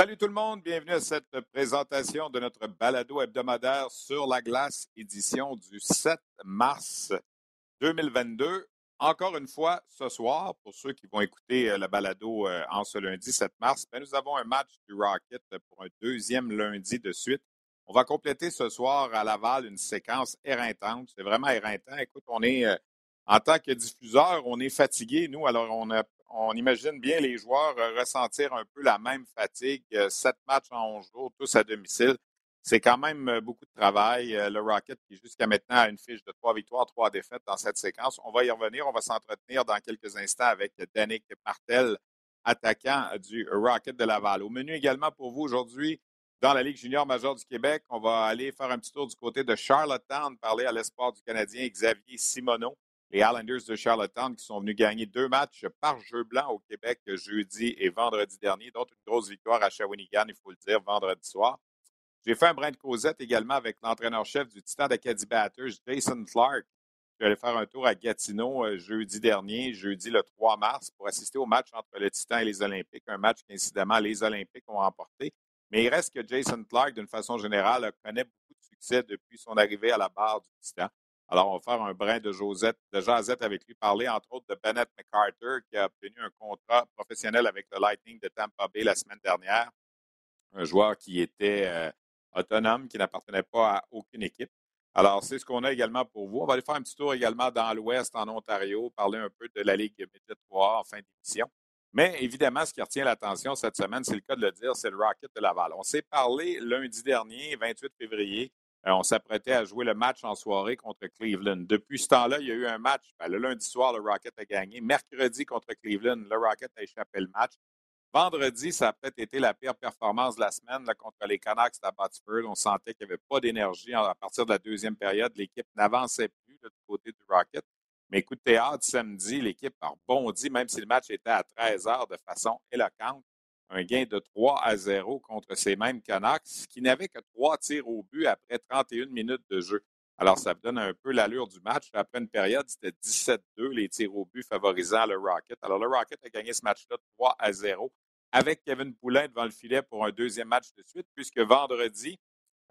Salut tout le monde, bienvenue à cette présentation de notre balado hebdomadaire sur la glace, édition du 7 mars 2022. Encore une fois, ce soir, pour ceux qui vont écouter euh, le balado euh, en ce lundi 7 mars, ben, nous avons un match du Rocket pour un deuxième lundi de suite. On va compléter ce soir à Laval une séquence éreintante. C'est vraiment éreintant. Écoute, on est, euh, en tant que diffuseur, on est fatigué, nous, alors on a on imagine bien les joueurs euh, ressentir un peu la même fatigue. Euh, sept matchs en 11 jours, tous à domicile. C'est quand même euh, beaucoup de travail. Le Rocket qui jusqu'à maintenant a une fiche de trois victoires, trois défaites dans cette séquence. On va y revenir. On va s'entretenir dans quelques instants avec Danick Martel, attaquant du Rocket de Laval. Au menu également pour vous aujourd'hui, dans la Ligue junior majeure du Québec, on va aller faire un petit tour du côté de Charlottetown, parler à l'espoir du Canadien Xavier Simoneau les Islanders de Charlottetown qui sont venus gagner deux matchs par jeu blanc au Québec jeudi et vendredi dernier, dont une grosse victoire à Shawinigan, il faut le dire, vendredi soir. J'ai fait un brin de causette également avec l'entraîneur-chef du Titan d'Acadie Batters, Jason Clark. Je suis allé faire un tour à Gatineau euh, jeudi dernier, jeudi le 3 mars, pour assister au match entre le Titan et les Olympiques, un match qu'incidemment les Olympiques ont remporté. Mais il reste que Jason Clark, d'une façon générale, connaît beaucoup de succès depuis son arrivée à la barre du Titan. Alors, on va faire un brin de Josette, de Josette avec lui, parler entre autres de Bennett McCarter, qui a obtenu un contrat professionnel avec le Lightning de Tampa Bay la semaine dernière. Un joueur qui était euh, autonome, qui n'appartenait pas à aucune équipe. Alors, c'est ce qu'on a également pour vous. On va aller faire un petit tour également dans l'Ouest, en Ontario, parler un peu de la Ligue Média 3 en fin d'émission. Mais évidemment, ce qui retient l'attention cette semaine, c'est le cas de le dire, c'est le Rocket de Laval. On s'est parlé lundi dernier, 28 février, on s'apprêtait à jouer le match en soirée contre Cleveland. Depuis ce temps-là, il y a eu un match. Ben, le lundi soir, le Rocket a gagné. Mercredi contre Cleveland, le Rocket a échappé le match. Vendredi, ça a peut-être été la pire performance de la semaine contre les Canucks à Botsford. On sentait qu'il n'y avait pas d'énergie à partir de la deuxième période. L'équipe n'avançait plus du côté du Rocket. Mais écoute, théâtre, samedi, l'équipe a rebondi, même si le match était à 13 heures de façon éloquente un gain de 3 à 0 contre ces mêmes Canucks qui n'avaient que trois tirs au but après 31 minutes de jeu. Alors, ça donne un peu l'allure du match. Après une période, c'était 17-2 les tirs au but favorisant le Rocket. Alors, le Rocket a gagné ce match-là 3 à 0 avec Kevin Poulin devant le filet pour un deuxième match de suite, puisque vendredi,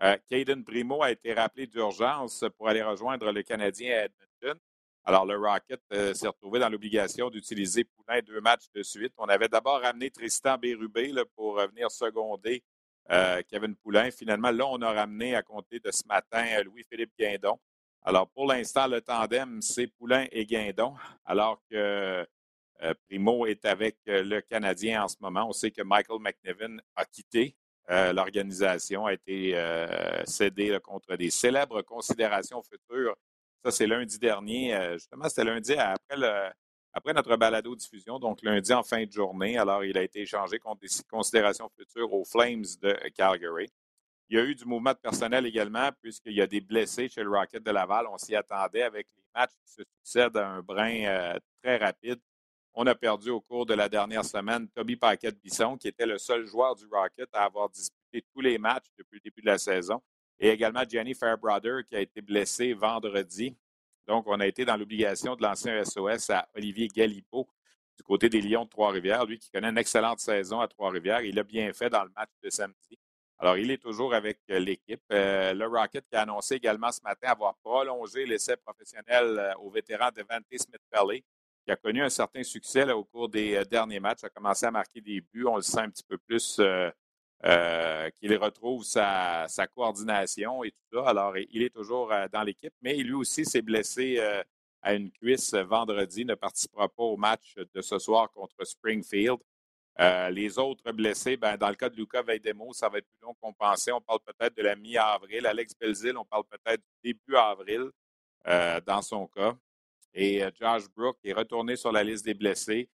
euh, Caden Primo a été rappelé d'urgence pour aller rejoindre le Canadien à Edmonton. Alors, le Rocket euh, s'est retrouvé dans l'obligation d'utiliser Poulain deux matchs de suite. On avait d'abord ramené Tristan Bérubé pour venir seconder euh, Kevin Poulain. Finalement, là, on a ramené à compter de ce matin euh, Louis-Philippe Guindon. Alors, pour l'instant, le tandem, c'est Poulain et Guindon, alors que Primo est avec le Canadien en ce moment. On sait que Michael McNevin a quitté l'organisation, a été cédé contre des célèbres considérations futures ça, c'est lundi dernier. Euh, justement, c'était lundi après, notre balado-diffusion, donc lundi en fin de journée. Alors, il a été échangé contre des considérations futures aux Flames de Calgary. Il y a eu du mouvement de personnel également, puisqu'il y a des blessés chez le Rocket de Laval. On s'y attendait avec les matchs qui se succèdent à un brin euh, très rapide. On a perdu au cours de la dernière semaine Toby Paquette-Bisson, qui était le seul joueur du Rocket à avoir disputé tous les matchs depuis le début de la saison et également Jenny Fairbrother qui a été blessé vendredi. Donc, on a été dans l'obligation de lancer un SOS à Olivier Galipo du côté des Lions de Trois-Rivières, lui qui connaît une excellente saison à Trois-Rivières. Il a bien fait dans le match de samedi. Alors, il est toujours avec euh, l'équipe. Euh, le Rocket qui a annoncé également ce matin avoir prolongé l'essai professionnel euh, au vétéran Devante Smith-Pelly, qui a connu un certain succès au cours des derniers matchs, a commencé à marquer des buts. On le sent un petit peu plus qu'il retrouve sa, coordination et tout ça. Alors, il est toujours euh, dans l'équipe, mais lui aussi s'est blessé euh, à une cuisse vendredi, ne participera pas au match de ce soir contre Springfield. Euh, les autres blessés, ben, dans le cas de Luca Veidemo, ça va être plus long qu'on pensait. On parle peut-être de la mi-avril. Alex Belzil, on parle peut-être du début avril euh, dans son cas. Et euh, Josh Brook est retourné sur la liste des blessés.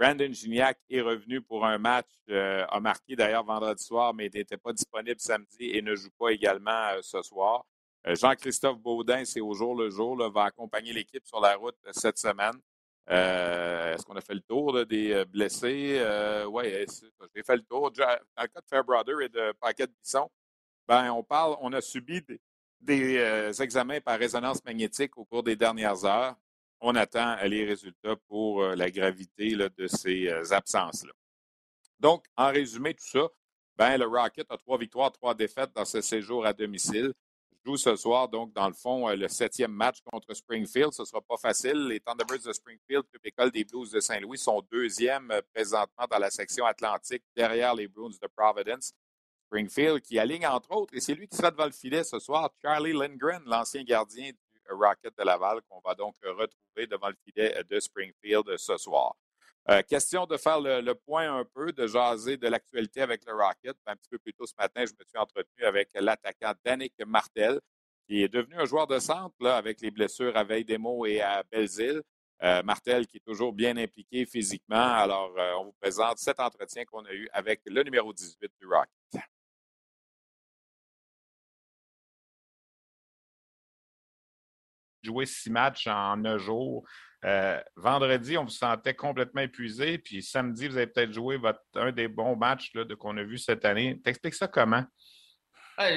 Brandon Gignac est revenu pour un match, a marqué d'ailleurs vendredi soir, mais n'était pas disponible samedi et ne joue pas également ce soir. Jean-Christophe Baudin, c'est au jour le jour, va accompagner l'équipe sur la route cette semaine. Euh, est-ce qu'on a fait le tour des euh, blessés? Euh, oui, j'ai fait le tour. Dans le cas de Fairbrother et de Paquette Bisson, ben, on parle, on a subi des, examens par résonance magnétique au cours des dernières heures. On attend les résultats pour la gravité de ces absences-là. Donc, en résumé, tout ça, ben, le Rocket a trois victoires, trois défaites dans ce séjour à domicile joue ce soir, donc, dans le fond, euh, le septième match contre Springfield. Ce ne sera pas facile. Les Thunderbirds de Springfield, club école des Blues de Saint-Louis, sont deuxièmes euh, présentement dans la section atlantique, derrière les Bruins de Providence. Springfield qui aligne, entre autres, et c'est lui qui sera devant le filet ce soir, Charlie Lindgren, l'ancien gardien Rocket de Laval, qu'on va donc retrouver devant le filet de Springfield ce soir. Euh, question de faire le, point un peu, de jaser de l'actualité avec le Rocket. Un petit peu plus tôt ce matin, je me suis entretenu avec l'attaquant Danick Martel, qui est devenu un joueur de centre là, avec les blessures à Veille-des-Mots et à Belleville. Euh, Martel qui est toujours bien impliqué physiquement. Alors, euh, on vous présente cet entretien qu'on a eu avec le numéro 18 du Rocket. Jouer six matchs en neuf jours, euh, vendredi, on vous sentait complètement épuisé. Puis samedi, vous avez peut-être joué votre, un des bons matchs qu'on a vu cette année. T'expliques ça comment?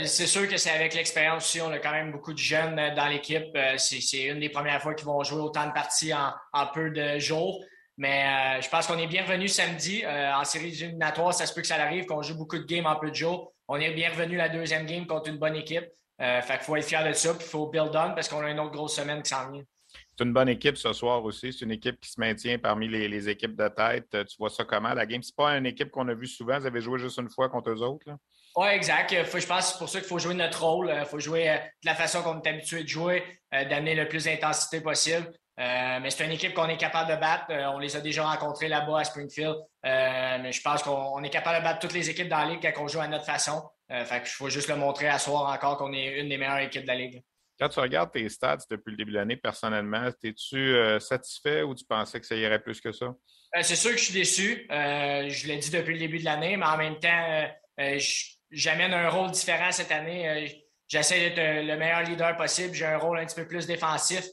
C'est sûr que c'est avec l'expérience aussi. On a quand même beaucoup de jeunes euh, dans l'équipe. Euh, c'est une des premières fois qu'ils vont jouer autant de parties en, peu de jours. Mais je pense qu'on est bienvenu samedi en série éliminatoire. Ça se peut que ça arrive, qu'on joue beaucoup de games en peu de jours. On est bienvenu la deuxième game contre une bonne équipe. Fait qu'il faut être fier de ça. Puis il faut build on parce qu'on a une autre grosse semaine qui s'en vient. C'est une bonne équipe ce soir aussi. C'est une équipe qui se maintient parmi les, équipes de tête. Tu vois ça comment? La game, c'est pas une équipe qu'on a vue souvent. Vous avez joué juste une fois contre eux autres? Oui, exact. je pense que c'est pour ça qu'il faut jouer notre rôle. Il faut jouer euh, de la façon qu'on est habitué de jouer, euh, d'amener le plus d'intensité possible. Euh, mais c'est une équipe qu'on est capable de battre. on les a déjà rencontrés là-bas à Springfield. mais je pense qu'on est capable de battre toutes les équipes dans la ligue quand on joue à notre façon. Fait que je faut juste le montrer à soir encore qu'on est une des meilleures équipes de la ligue. Quand tu regardes tes stats depuis le début de l'année, personnellement, es-tu euh, satisfait ou tu pensais que ça irait plus que ça? Euh, c'est sûr que je suis déçu. Euh, je l'ai dit depuis le début de l'année, mais en même temps, j'amène un rôle différent cette année. J'essaie d'être le meilleur leader possible. J'ai un rôle un petit peu plus défensif.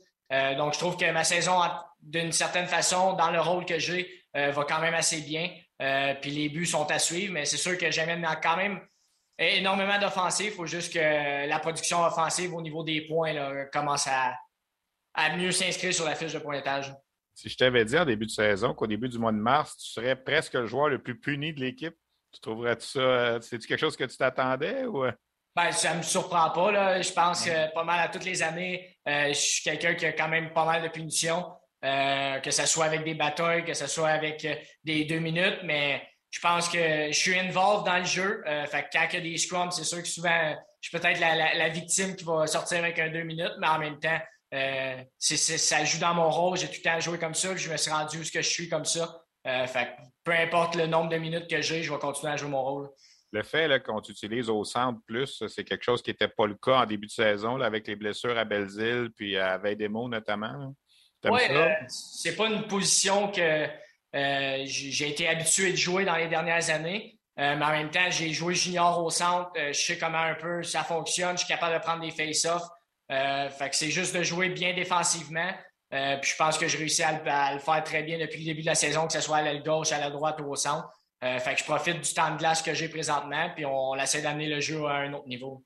donc, je trouve que ma saison, d'une certaine façon, dans le rôle que j'ai, va quand même assez bien. puis les buts sont à suivre, mais c'est sûr que j'amène quand même énormément d'offensives. Il faut juste que la production offensive au niveau des points commence à, mieux s'inscrire sur la fiche de pointage. Si je t'avais dit en début de saison qu'au début du mois de mars, tu serais presque le joueur le plus puni de l'équipe, tu trouverais-tu ça? Euh, c'est-tu quelque chose que tu t'attendais ou? Euh? Ben, ça ne me surprend pas. Je pense que pas mal à toutes les années, euh, je suis quelqu'un qui a quand même pas mal de punitions, que ce soit avec des batailles, que ce soit avec des deux minutes, mais je pense que je suis involved dans le jeu. Euh, fait quand il y a des scrums, c'est sûr que souvent, je suis peut-être la, victime qui va sortir avec un deux minutes, mais en même temps, euh, ça joue dans mon rôle. J'ai tout le temps joué comme ça. Je me suis rendu où ce que je suis comme ça. Euh, fait peu importe le nombre de minutes que j'ai, je vais continuer à jouer mon rôle. Le fait qu'on t'utilise au centre plus, c'est quelque chose qui n'était pas le cas en début de saison avec les blessures à Belleville puis à Veille-des-Mots notamment. Oui, c'est pas une position que euh, j'ai été habitué de jouer dans les dernières années. Euh, mais en même temps, j'ai joué junior au centre. Euh, je sais comment un peu ça fonctionne. Je suis capable de prendre des face-offs. fait que c'est juste de jouer bien défensivement. puis je pense que je réussis à le, faire très bien depuis le début de la saison, que ce soit à l'aile gauche, à la droite ou au centre. fait que je profite du temps de glace que j'ai présentement, puis on essaie d'amener le jeu à un autre niveau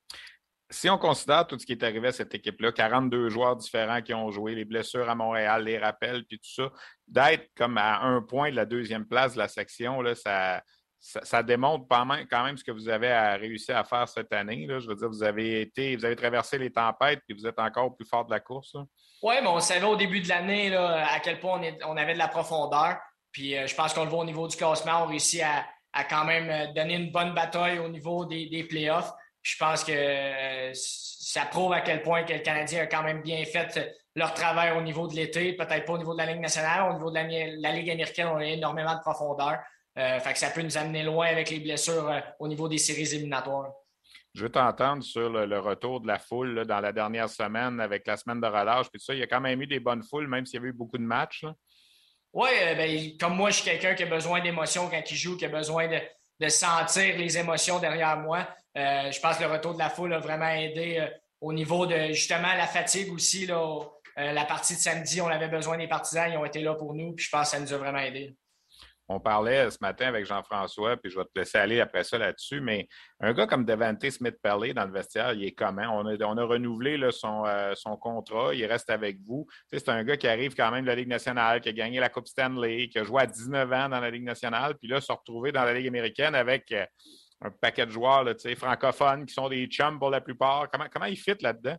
si on considère tout ce qui est arrivé à cette équipe-là, 42 joueurs différents qui ont joué, les blessures à Montréal, les rappels, puis tout ça, d'être comme à un point de la deuxième place de la section, ça, démontre quand même ce que vous avez réussi à faire cette année. Je veux dire, vous avez été, vous avez traversé les tempêtes, puis vous êtes encore plus fort de la course. Oui, mais on savait au début de l'année à quel point on, avait de la profondeur. Puis euh, je pense qu'on le voit au niveau du classement, on réussit à, quand même euh, donner une bonne bataille au niveau des playoffs je pense que euh, ça prouve à quel point que le Canadien a quand même bien fait leur travail au niveau de l'été, peut-être pas au niveau de la Ligue nationale, au niveau de la, Ligue américaine, on a énormément de profondeur. Euh, fait que ça peut nous amener loin avec les blessures euh, au niveau des séries éliminatoires. Je veux t'entendre sur le, retour de la foule dans la dernière semaine avec la semaine de relâche. Puis ça, il y a quand même eu des bonnes foules, même s'il y avait eu beaucoup de matchs. Oui, euh, ben, comme moi, je suis quelqu'un qui a besoin d'émotions quand il joue, qui a besoin de, sentir les émotions derrière moi. je pense que le retour de la foule a vraiment aidé au niveau de justement la fatigue aussi. Là, la partie de samedi, on avait besoin des partisans, ils ont été là pour nous, puis je pense que ça nous a vraiment aidé on parlait ce matin avec Jean-François, puis je vais te laisser aller après ça là-dessus, mais un gars comme Devante Smith-Perley dans le vestiaire, il est comment? On a, renouvelé euh, son, contrat, il reste avec vous. c'est un gars qui arrive quand même de la Ligue nationale, qui a gagné la Coupe Stanley, qui a joué à 19 ans dans la Ligue nationale, puis là, se retrouver dans la Ligue américaine avec euh, un paquet de joueurs francophones qui sont des chums pour la plupart. Comment, comment il fit là-dedans?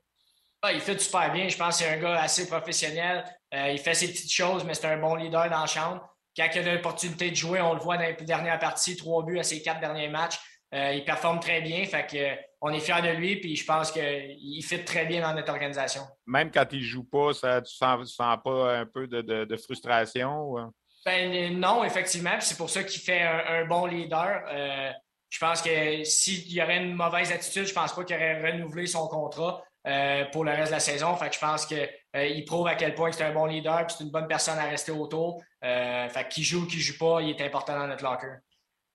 Ah, il fit super bien. Je pense que c'est un gars assez professionnel. Euh, il fait ses petites choses, mais c'est un bon leader dans la chambre. Quand il a l'opportunité de jouer, on le voit dans les dernières parties, trois buts à ses quatre derniers matchs. Euh, il performe très bien. Fait que, on est fiers de lui, puis je pense qu'il fit très bien dans notre organisation. Même quand il ne joue pas, ça, tu ne sens, pas un peu de, frustration? Ben, non, effectivement. C'est pour ça qu'il fait un, bon leader. Euh, je pense que s'il y aurait une mauvaise attitude, je ne pense pas qu'il aurait renouvelé son contrat. Euh, pour le reste de la saison. Fait que je pense qu'il euh, prouve à quel point c'est un bon leader et c'est une bonne personne à rester autour. Euh, fait qui joue ou qui ne joue pas, il est important dans notre locker.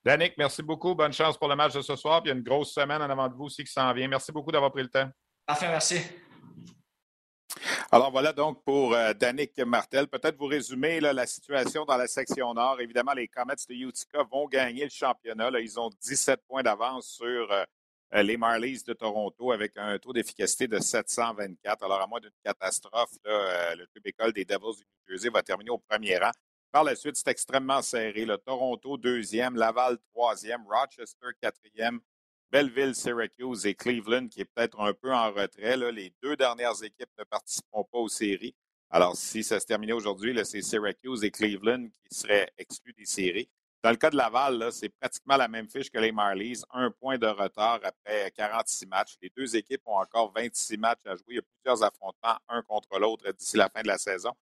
Danick, merci beaucoup. Bonne chance pour le match de ce soir. il y a une grosse semaine en avant de vous aussi qui s'en vient. Merci beaucoup d'avoir pris le temps. Parfait, merci. Alors voilà donc pour Danick Martel. Peut-être vous résumer la situation dans la section nord. Évidemment, les Comets de Utica vont gagner le championnat. ils ont 17 points d'avance sur euh, les Marlies de Toronto avec un taux d'efficacité de 724. Alors, à moins d'une catastrophe, euh, le club école des Devils du New va terminer au premier rang. Par la suite, c'est extrêmement serré. Le Toronto, deuxième, Laval, troisième, Rochester, quatrième, Belleville, Syracuse et Cleveland, qui est peut-être un peu en retrait. Les deux dernières équipes ne participeront pas aux séries. Alors, si ça se terminait aujourd'hui, c'est Syracuse et Cleveland qui seraient exclus des séries. Dans le cas de Laval, c'est pratiquement la même fiche que les Marlies. Un point de retard après 46 matchs. Les deux équipes ont encore 26 matchs à jouer. Il y a plusieurs affrontements, un contre l'autre, d'ici la fin de la saison.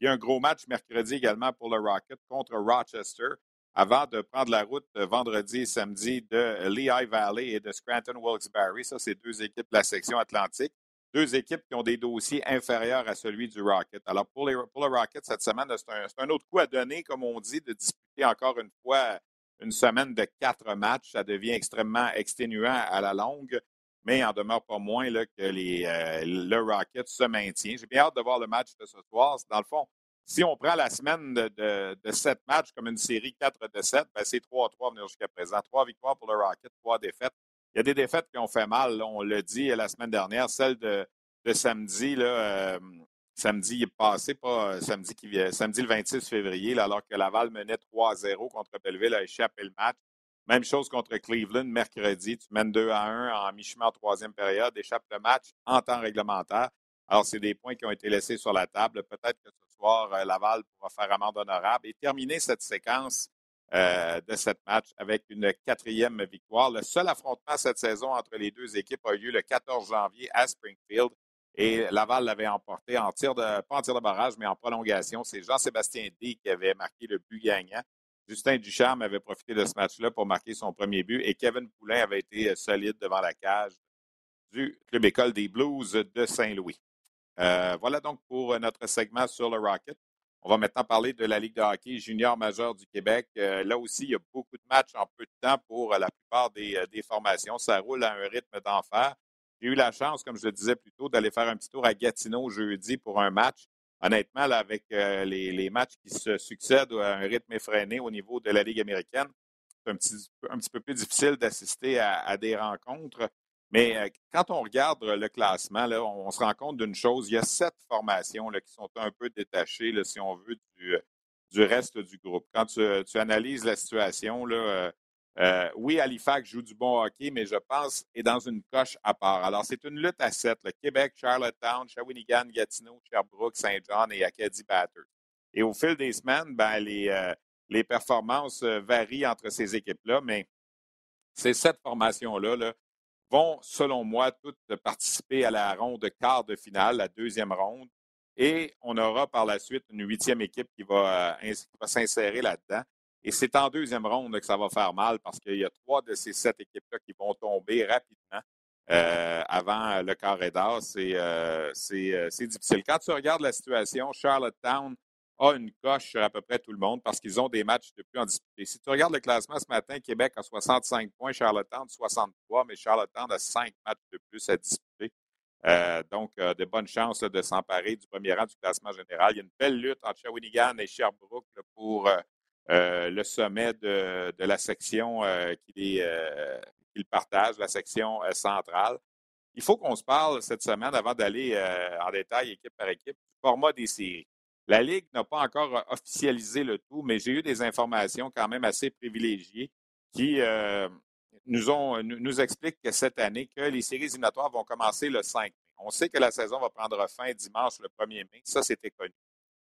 Il y a un gros match mercredi également pour le Rocket contre Rochester avant de prendre la route vendredi et samedi de Lehigh Valley et de Scranton Wilkes-Barre. Ça, c'est deux équipes de la section Atlantique deux équipes qui ont des dossiers inférieurs à celui du Rocket. Alors, pour, le Rocket, cette semaine, c'est un, autre coup à donner, comme on dit, de disputer encore une fois une semaine de quatre matchs. Ça devient extrêmement exténuant à la longue, mais en demeure pas moins que euh, le Rocket se maintient. J'ai bien hâte de voir le match de ce soir. Dans le fond, si on prend la semaine de, sept matchs comme une série 4 de 7, ben c'est 3-3 venir jusqu'à présent. Trois victoires pour le Rocket, trois défaites. Il y a des défaites qui ont fait mal. on l'a dit la semaine dernière, celle de, samedi, euh, samedi passé, pas euh, samedi qui samedi le 26 février, alors que Laval menait 3-0 contre Belleville, a échappé le match. Même chose contre Cleveland mercredi. Tu mènes 2 à 1 en mi-chemin en troisième période, échappe le match en temps réglementaire. Alors, c'est des points qui ont été laissés sur la table. Peut-être que ce soir, euh, Laval pourra faire amende honorable et terminer cette séquence euh, de cette match avec une quatrième victoire. Le seul affrontement cette saison entre les deux équipes a eu lieu le 14 janvier à Springfield et Laval l'avait emporté en tir de, pas en tir de barrage, mais en prolongation. C'est Jean-Sébastien D qui avait marqué le but gagnant. Justin Ducharme avait profité de ce match-là pour marquer son premier but et Kevin Poulain avait été solide devant la cage du Club École des Blues de Saint-Louis. Euh, voilà donc pour notre segment sur le Rocket. On va maintenant parler de la Ligue de hockey junior majeur du Québec. Euh, là aussi, il y a beaucoup de matchs en peu de temps pour euh, la plupart euh, des, formations. Ça roule à un rythme d'enfer. J'ai eu la chance, comme je le disais plus tôt, d'aller faire un petit tour à Gatineau jeudi pour un match. Honnêtement, avec les, matchs qui se succèdent à un rythme effréné au niveau de la Ligue américaine, c'est un petit peu plus difficile d'assister à, des rencontres. Mais euh, quand on regarde le classement, on, se rend compte d'une chose. Il y a sept formations qui sont un peu détachées, si on veut, du, du, reste du groupe. Quand tu, analyses la situation, euh, oui, Halifax joue du bon hockey, mais je pense est dans une coche à part. Alors, c'est une lutte à sept. Le Québec, Charlottetown, Shawinigan, Gatineau, Sherbrooke, Saint-Jean et Acadie Batters. Et au fil des semaines, ben, les, euh, performances varient entre ces équipes-là, mais ces sept formations-là, là, vont, selon moi, toutes participer à la ronde quart de finale, la deuxième ronde. Et on aura par la suite une huitième équipe qui va, euh, va s'insérer là-dedans. Et c'est en deuxième ronde que ça va faire mal parce qu'il y a trois de ces sept équipes-là qui vont tomber rapidement euh, avant le carré d'or. Euh, c'est difficile. Quand tu regardes la situation, Charlottetown a une coche sur à peu près tout le monde parce qu'ils ont des matchs de plus en disputer. Si tu regardes le classement ce matin, Québec a 65 points, Charlottetown 63, mais Charlottetown a cinq matchs de plus à disputer. Euh, donc, de bonnes chances de s'emparer du premier rang du classement général. Il y a une belle lutte entre Shawinigan et Sherbrooke pour euh, le sommet de, la section euh, qu'il euh, partage, la section centrale. Il faut qu'on se parle cette semaine avant d'aller en détail équipe par équipe du format des séries. La Ligue n'a pas encore officialisé le tout, mais j'ai eu des informations quand même assez privilégiées qui nous, ont, nous expliquent que cette année, que les séries éliminatoires vont commencer le 5 mai. On sait que la saison va prendre fin dimanche le 1er mai. Ça, c'était connu.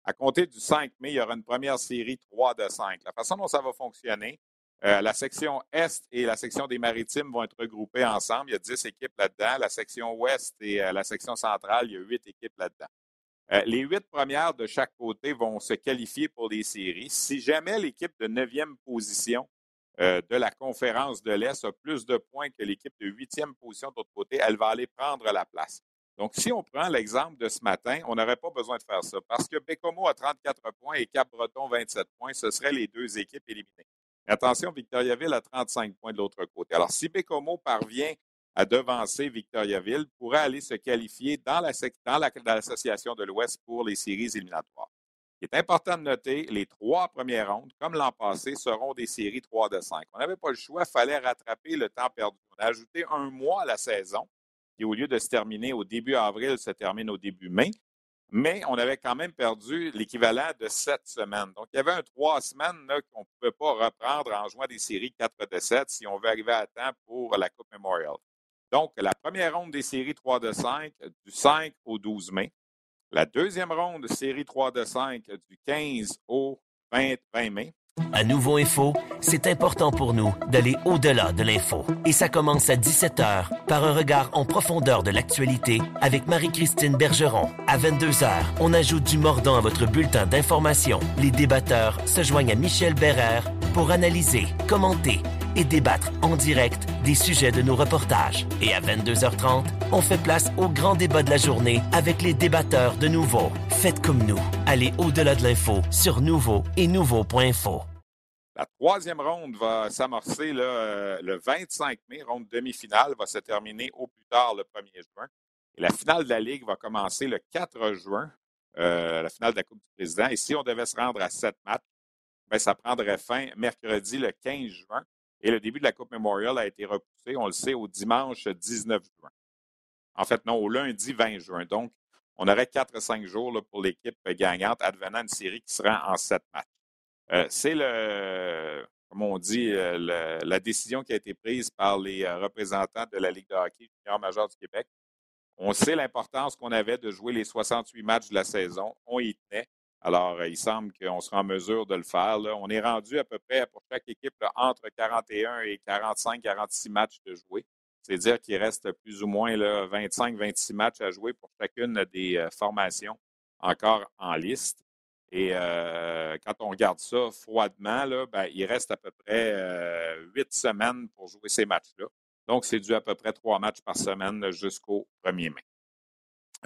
À compter du 5 mai, il y aura une première série 3 de 5. La façon dont ça va fonctionner, euh, la section Est et la section des Maritimes vont être regroupées ensemble. Il y a 10 équipes là-dedans. La section Ouest et euh, la section centrale, il y a 8 équipes là-dedans. Euh, les huit premières de chaque côté vont se qualifier pour les séries. Si jamais l'équipe de neuvième position de la conférence de l'Est a plus de points que l'équipe de huitième position de l'autre côté, elle va aller prendre la place. Donc, si on prend l'exemple de ce matin, on n'aurait pas besoin de faire ça parce que Bécomo a 34 points et Cap-Breton 27 points. Ce seraient les deux équipes éliminées. attention, Victoriaville a 35 points de l'autre côté. Alors, si Bécomo parvient à devancer Victoriaville, pourrait aller se qualifier dans l'association de l'Ouest pour les séries éliminatoires. Il est important de noter, les trois premières rondes, comme l'an passé, seront des séries 3 de 5. On n'avait pas le choix, il fallait rattraper le temps perdu. On a ajouté un mois à la saison qui, au lieu de se terminer au début avril, se termine au début mai. Mais on avait quand même perdu l'équivalent de sept semaines. Donc, il y avait un trois semaines qu'on ne pouvait pas reprendre en jouant des séries 4 de 7 si on veut arriver à temps pour la Coupe Memorial. Donc, la première ronde des séries 3 de 5, du 5 au 12 mai. La deuxième ronde de série 3 de 5, du 15 au 20 mai. À Nouveau Info, c'est important pour nous d'aller au-delà de l'info. Et ça commence à 17h par un regard en profondeur de l'actualité avec Marie-Christine Bergeron. À 22h, on ajoute du mordant à votre bulletin d'information. Les débatteurs se joignent à Michel Bérère pour analyser, commenter et débattre en direct des sujets de nos reportages. Et à 22h30, on fait place au grand débat de la journée avec les débatteurs de Nouveau. Faites comme nous. Allez au-delà de l'info sur Nouveau et Nouveau.info. La troisième ronde va s'amorcer euh, le 25 mai. Ronde demi-finale va se terminer au plus tard le 1er juin. Et la finale de la Ligue va commencer le 4 juin, euh, la finale de la Coupe du Président. Et si on devait se rendre à sept matchs, ben, ça prendrait fin mercredi le 15 juin. Et le début de la Coupe Memorial a été repoussé, on le sait, au dimanche 19 juin. En fait, non, au lundi 20 juin. Donc, on aurait 4 5 jours pour l'équipe gagnante, advenant une série qui sera en sept matchs. Euh, c'est le, comme on dit, euh, la décision qui a été prise par les euh, représentants de la Ligue de hockey junior majeur du Québec. On sait l'importance qu'on avait de jouer les 68 matchs de la saison. On y tenait. Alors, il semble qu'on sera en mesure de le faire. On est rendu à peu près pour chaque équipe entre 41 et 45-46 matchs de jouer. C'est-à-dire qu'il reste plus ou moins 25-26 matchs à jouer pour chacune des formations encore en liste. Et euh, quand on regarde ça froidement, ben, il reste à peu près euh, huit semaines pour jouer ces matchs-là. Donc, c'est dû à peu près trois matchs par semaine jusqu'au 1er mai.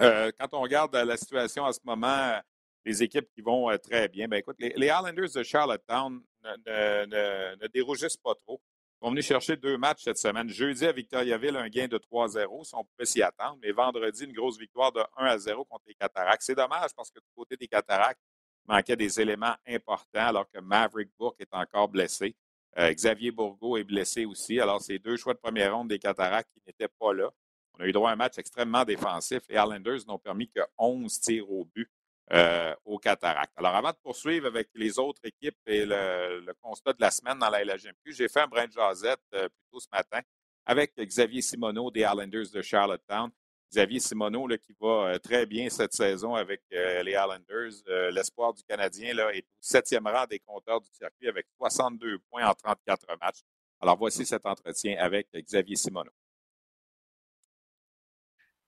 Euh, quand on regarde la situation en ce moment, les équipes qui vont très bien, ben écoute, les, les Islanders de Charlottetown ne, dérougissent pas trop. Ils vont venir chercher deux matchs cette semaine. Jeudi à Victoriaville, un gain de 3-0, si on pouvait s'y attendre. Mais vendredi, une grosse victoire de 1-0 contre les Cataractes. C'est dommage parce que du côté des Cataractes, manquait des éléments importants alors que Maverick Bourque est encore blessé. Euh, Xavier Bourgault est blessé aussi. Alors, c'est deux choix de première ronde des Cataractes qui n'étaient pas là. On a eu droit à un match extrêmement défensif. Les Islanders n'ont permis que 11 tirs au but euh, aux Cataractes. Alors, avant de poursuivre avec les autres équipes et le, constat de la semaine dans la LHMQ, j'ai fait un brin de jasette euh, plus tôt ce matin avec Xavier Simoneau des Islanders de Charlottetown. Xavier Simoneau qui va euh, très bien cette saison avec euh, les Islanders. Euh, l'espoir du Canadien là, est au septième rang des compteurs du circuit avec 62 points en 34 matchs. Alors voici cet entretien avec Xavier Simoneau.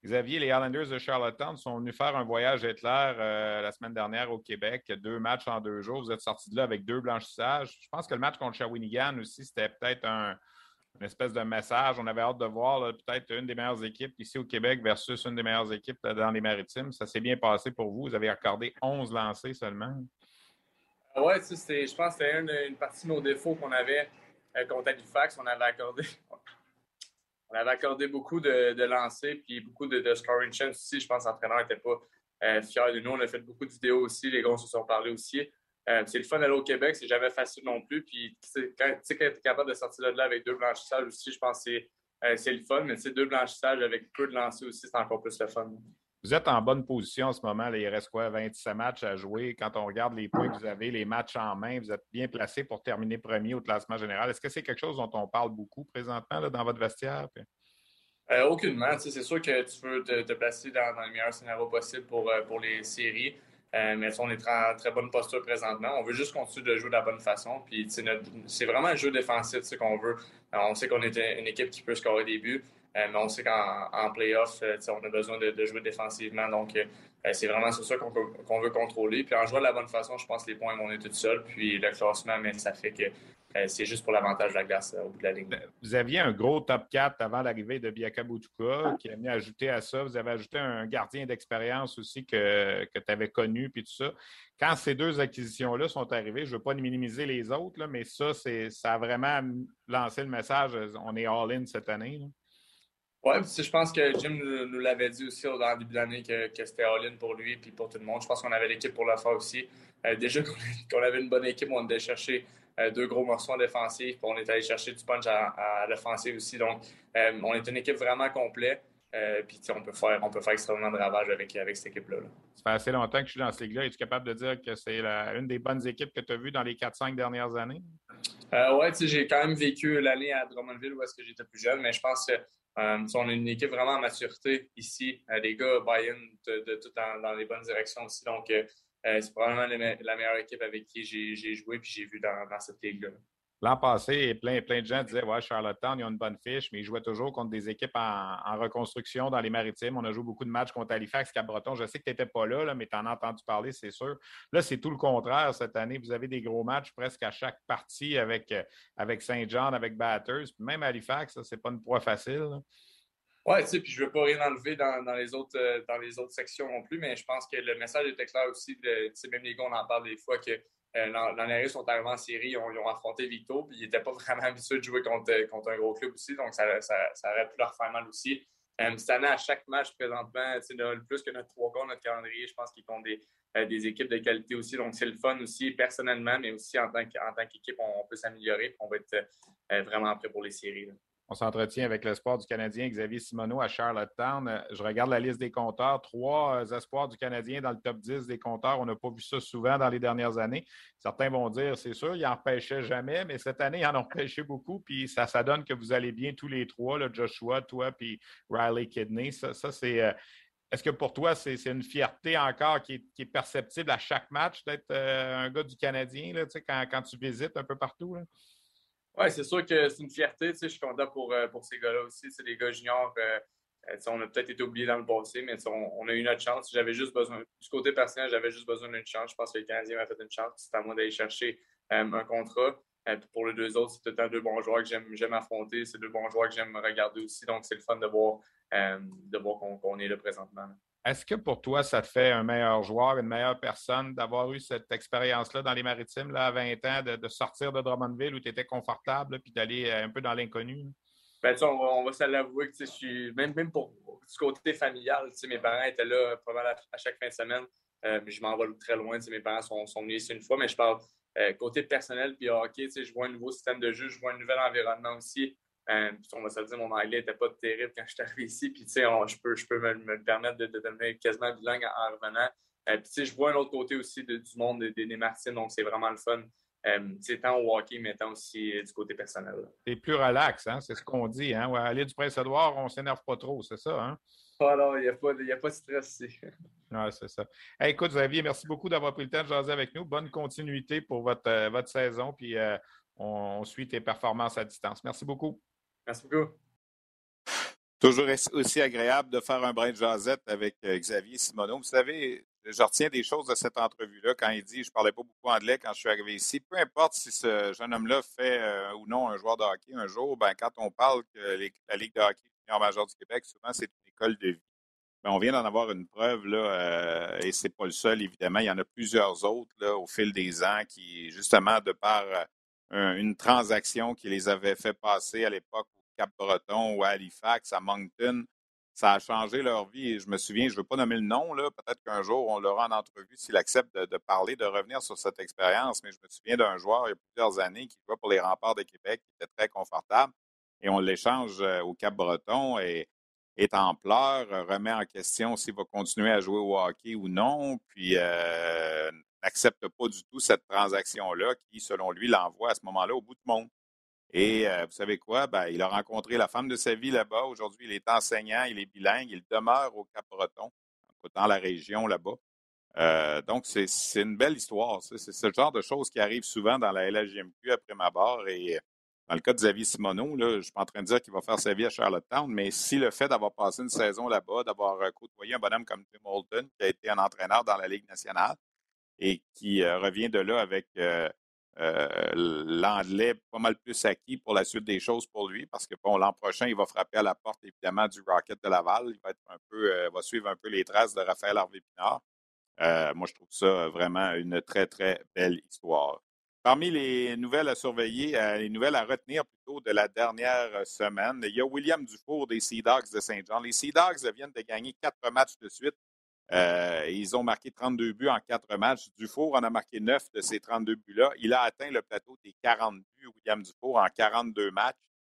Xavier, les Islanders de Charlottetown sont venus faire un voyage éclair euh, la semaine dernière au Québec. Deux matchs en deux jours. Vous êtes sortis de là avec deux blanchissages. Je pense que le match contre Shawinigan aussi, c'était peut-être un, une espèce de message. On avait hâte de voir peut-être une des meilleures équipes ici au Québec versus une des meilleures équipes dans les maritimes. Ça s'est bien passé pour vous. Vous avez accordé 11 lancés seulement. Ah oui, je pense que c'était une, partie de nos défauts qu'on avait euh, contre Halifax. On avait accordé on avait accordé beaucoup de, lancers puis beaucoup de, de scoring chance aussi. Je pense que l'entraîneur n'était pas euh, fier de nous. On a fait beaucoup de vidéos aussi. Les gars se sont parlé aussi. Euh, c'est le fun d'aller au Québec. C'est jamais facile non plus. Puis quand, tu es capable de sortir de là avec deux blanchissages aussi, je pense que c'est euh, le fun. Mais deux blanchissages avec peu de lancers aussi, c'est encore plus le fun. Vous êtes en bonne position en ce moment. il reste quoi, 27 matchs à jouer? Quand on regarde les points que vous avez, les matchs en main, vous êtes bien placé pour terminer premier au classement général. Est-ce que c'est quelque chose dont on parle beaucoup présentement dans votre vestiaire? Euh, aucunement. C'est sûr que tu veux te, placer dans, le meilleur scénario possible pour, euh, pour les séries. Euh, mais on est en très bonne posture présentement. On veut juste continuer de jouer de la bonne façon. Puis c'est vraiment un jeu défensif qu'on veut. on sait qu'on est une équipe qui peut scorer des buts. Euh, mais on sait qu'en playoff, euh, on a besoin de, jouer défensivement. Donc, euh, c'est vraiment ça qu'on veut contrôler. Puis en jouant de la bonne façon, je pense que les points vont être tout seuls. Puis le classement, mais ça fait que c'est juste pour l'avantage de la glace au bout de la ligne. Vous aviez un gros top 4 avant l'arrivée de Biaka qui a mis à ajouter à ça. Vous avez ajouté un gardien d'expérience aussi que, que tu avais connu, puis tout ça. Quand ces deux acquisitions-là sont arrivées, je ne veux pas minimiser les autres, mais ça, ça a vraiment lancé le message on est all-in cette année. Oui, je pense que Jim nous, l'avait dit aussi au début de l'année que, c'était all-in pour lui et pour tout le monde. Je pense qu'on avait l'équipe pour le faire aussi. Euh, déjà qu'on avait une bonne équipe, on allait chercher euh, deux gros morceaux en défensif, puis on est allé chercher du punch à, l'offensive aussi. Donc, euh, on est une équipe vraiment complète. puis on peut faire on peut faire extrêmement de ravages avec, cette équipe-là. Ça fait assez longtemps que je suis dans cette ligue-là. Es-tu capable de dire que c'est une des bonnes équipes que tu as vues dans les 4-5 dernières années? Euh, oui, j'ai quand même vécu l'année à Drummondville où est-ce que j'étais plus jeune, mais je pense que euh, on a une équipe vraiment en maturité ici. Euh, les gars buy-in de, tout dans, les bonnes directions aussi. Donc, euh, c'est probablement la meilleure équipe avec qui j'ai joué et j'ai vu dans, dans cette ligue-là. L'an passé, plein, plein de gens disaient Ouais, Charlottetown, ils ont une bonne fiche, mais ils jouaient toujours contre des équipes en, reconstruction dans les maritimes. On a joué beaucoup de matchs contre Halifax, Cap-Breton. Je sais que tu n'étais pas là, mais tu en as entendu parler, c'est sûr. Là, c'est tout le contraire cette année. Vous avez des gros matchs presque à chaque partie avec, euh, avec Saint-Jean, avec Batters. même Halifax, ce n'est pas une proie facile. Oui, tu sais, puis je ne veux pas rien enlever dans, les autres, euh, dans les autres sections non plus, mais je pense que le message était clair aussi. De, même les gars, on en parle des fois que euh, L'année sont arrivés en série, ils ont, affronté Victo, puis ils n'étaient pas vraiment habitués de jouer contre, contre un gros club aussi, donc ça, ça, ça aurait pu leur faire mal aussi. Euh, cette année, à chaque match présentement, plus que notre trois gars, notre calendrier, je pense qu'ils ont des, euh, des équipes de qualité aussi. Donc, c'est le fun aussi, personnellement, mais aussi en tant qu'équipe, on, peut s'améliorer. On va être euh, vraiment prêt pour les séries. On s'entretient avec l'espoir du Canadien Xavier Simoneau à Charlottetown. Euh, je regarde la liste des compteurs. Trois euh, espoirs du Canadien dans le top 10 des compteurs. On n'a pas vu ça souvent dans les dernières années. Certains vont dire, c'est sûr, ils n'en repêchaient jamais, mais cette année, ils en ont pêché beaucoup. Puis ça, ça donne que vous allez bien tous les trois, Joshua, toi, puis Riley Kidney. Ça, c'est. Euh, est-ce que pour toi, c'est une fierté encore qui est, perceptible à chaque match d'être un gars du Canadien quand, tu visites un peu partout? Oui, c'est sûr que c'est une fierté. Je suis content pour, euh, pour ces gars-là aussi. C'est des gars juniors. Euh, euh, on a peut-être été oubliés dans le passé, mais on, a eu notre chance. J'avais juste besoin, du côté personnel, j'avais juste besoin d'une chance. Je pense que le Canadien m'a fait une chance. C'est à moi d'aller chercher un contrat. pour les deux autres, c'est tout le temps deux bons joueurs que j'aime affronter. C'est deux bons joueurs que j'aime regarder aussi. Donc, c'est le fun de voir, de voir qu'on est là présentement. Est-ce que pour toi, ça te fait un meilleur joueur, une meilleure personne d'avoir eu cette expérience-là dans les maritimes là, à 20 ans, de, sortir de Drummondville où tu étais confortable puis d'aller euh, un peu dans l'inconnu? Ben, on on va se l'avouer que je suis, même, même pour du côté familial, mes parents étaient là probablement à, chaque fin de semaine. Euh, je m'en vais très loin. Mes parents sont, sont, venus ici une fois, mais je parle euh, côté personnel puis hockey, je vois un nouveau système de jeu, je vois un nouvel environnement aussi. Euh, on va se dire, mon anglais n'était pas terrible quand je suis arrivé ici. Puis, je peux, je peux me, permettre de, devenir quasiment bilingue en, revenant. Euh, puis, je vois un autre côté aussi du monde des, des, Martines, donc c'est vraiment le fun. c'est euh, tant au hockey, mais tant aussi du côté personnel. C'est plus relax, hein? c'est ce qu'on dit. Hein? aller du Prince-Édouard, on ne s'énerve pas trop, c'est ça? Hein? Ah non, il n'y a, pas, a pas de stress ici. Oui, c'est ça. écoute, Xavier, merci beaucoup d'avoir pris le temps de jaser avec nous. Bonne continuité pour votre, votre saison, puis on suit tes performances à distance. Merci beaucoup. Merci beaucoup. Toujours aussi agréable de faire un brin de jasette avec euh, Xavier Simoneau. Vous savez, je retiens des choses de cette entrevue-là quand il dit je parlais pas beaucoup anglais quand je suis arrivé ici. Peu importe si ce jeune homme-là fait euh, ou non un joueur de hockey un jour, ben, quand on parle que la Ligue de hockey junior major du Québec, souvent c'est une école de vie. Ben, on vient d'en avoir une preuve, là, euh, et c'est pas le seul, évidemment. Il y en a plusieurs autres là, au fil des ans qui, justement, de par une transaction qui les avait fait passer à l'époque Cap-Breton ou à Halifax, à Moncton. Ça a changé leur vie. Et je me souviens, je ne veux pas nommer le nom, là, peut-être qu'un jour, on l'aura en entrevue s'il accepte de, parler, de revenir sur cette expérience. Mais je me souviens d'un joueur il y a plusieurs années qui jouait pour les remparts de Québec, qui était très confortable. Et on l'échange euh, au Cap-Breton et est en pleurs, remet en question s'il va continuer à jouer au hockey ou non, puis euh, n'accepte pas du tout cette transaction-là qui, selon lui, l'envoie à ce moment-là au bout du monde. Et euh, vous savez quoi? Ben, il a rencontré la femme de sa vie là-bas. Aujourd'hui, il est enseignant, il est bilingue, il demeure au Cap-Breton, dans la région là-bas. Euh, donc, c'est une belle histoire. C'est ce genre de choses qui arrivent souvent dans la LHJMQ après ma barre. Et dans le cas de Xavier Simoneau, là, je ne suis pas en train de dire qu'il va faire sa vie à Charlottetown, mais si le fait d'avoir passé une saison là-bas, d'avoir euh, côtoyé un bonhomme comme Tim Holton, qui a été un entraîneur dans la Ligue nationale et qui revient de là avec euh, l'anglais pas mal plus acquis pour la suite des choses pour lui parce que bon, l'an prochain, il va frapper à la porte évidemment du Rocket de Laval. Il va être un peu, euh, va suivre un peu les traces de Raphaël Harvey-Pinard. Euh, moi, je trouve ça vraiment une très, très belle histoire. Parmi les nouvelles à surveiller, les nouvelles à retenir plutôt de la dernière semaine, il y a William Dufour des Sea Dogs de Saint-Jean. Les Sea Dogs viennent de gagner quatre matchs de suite euh, ils ont marqué 32 buts en quatre matchs. Dufour en a marqué 9 de ces 32 buts-là. Il a atteint le plateau des 40 buts, William Dufour, en 42 matchs.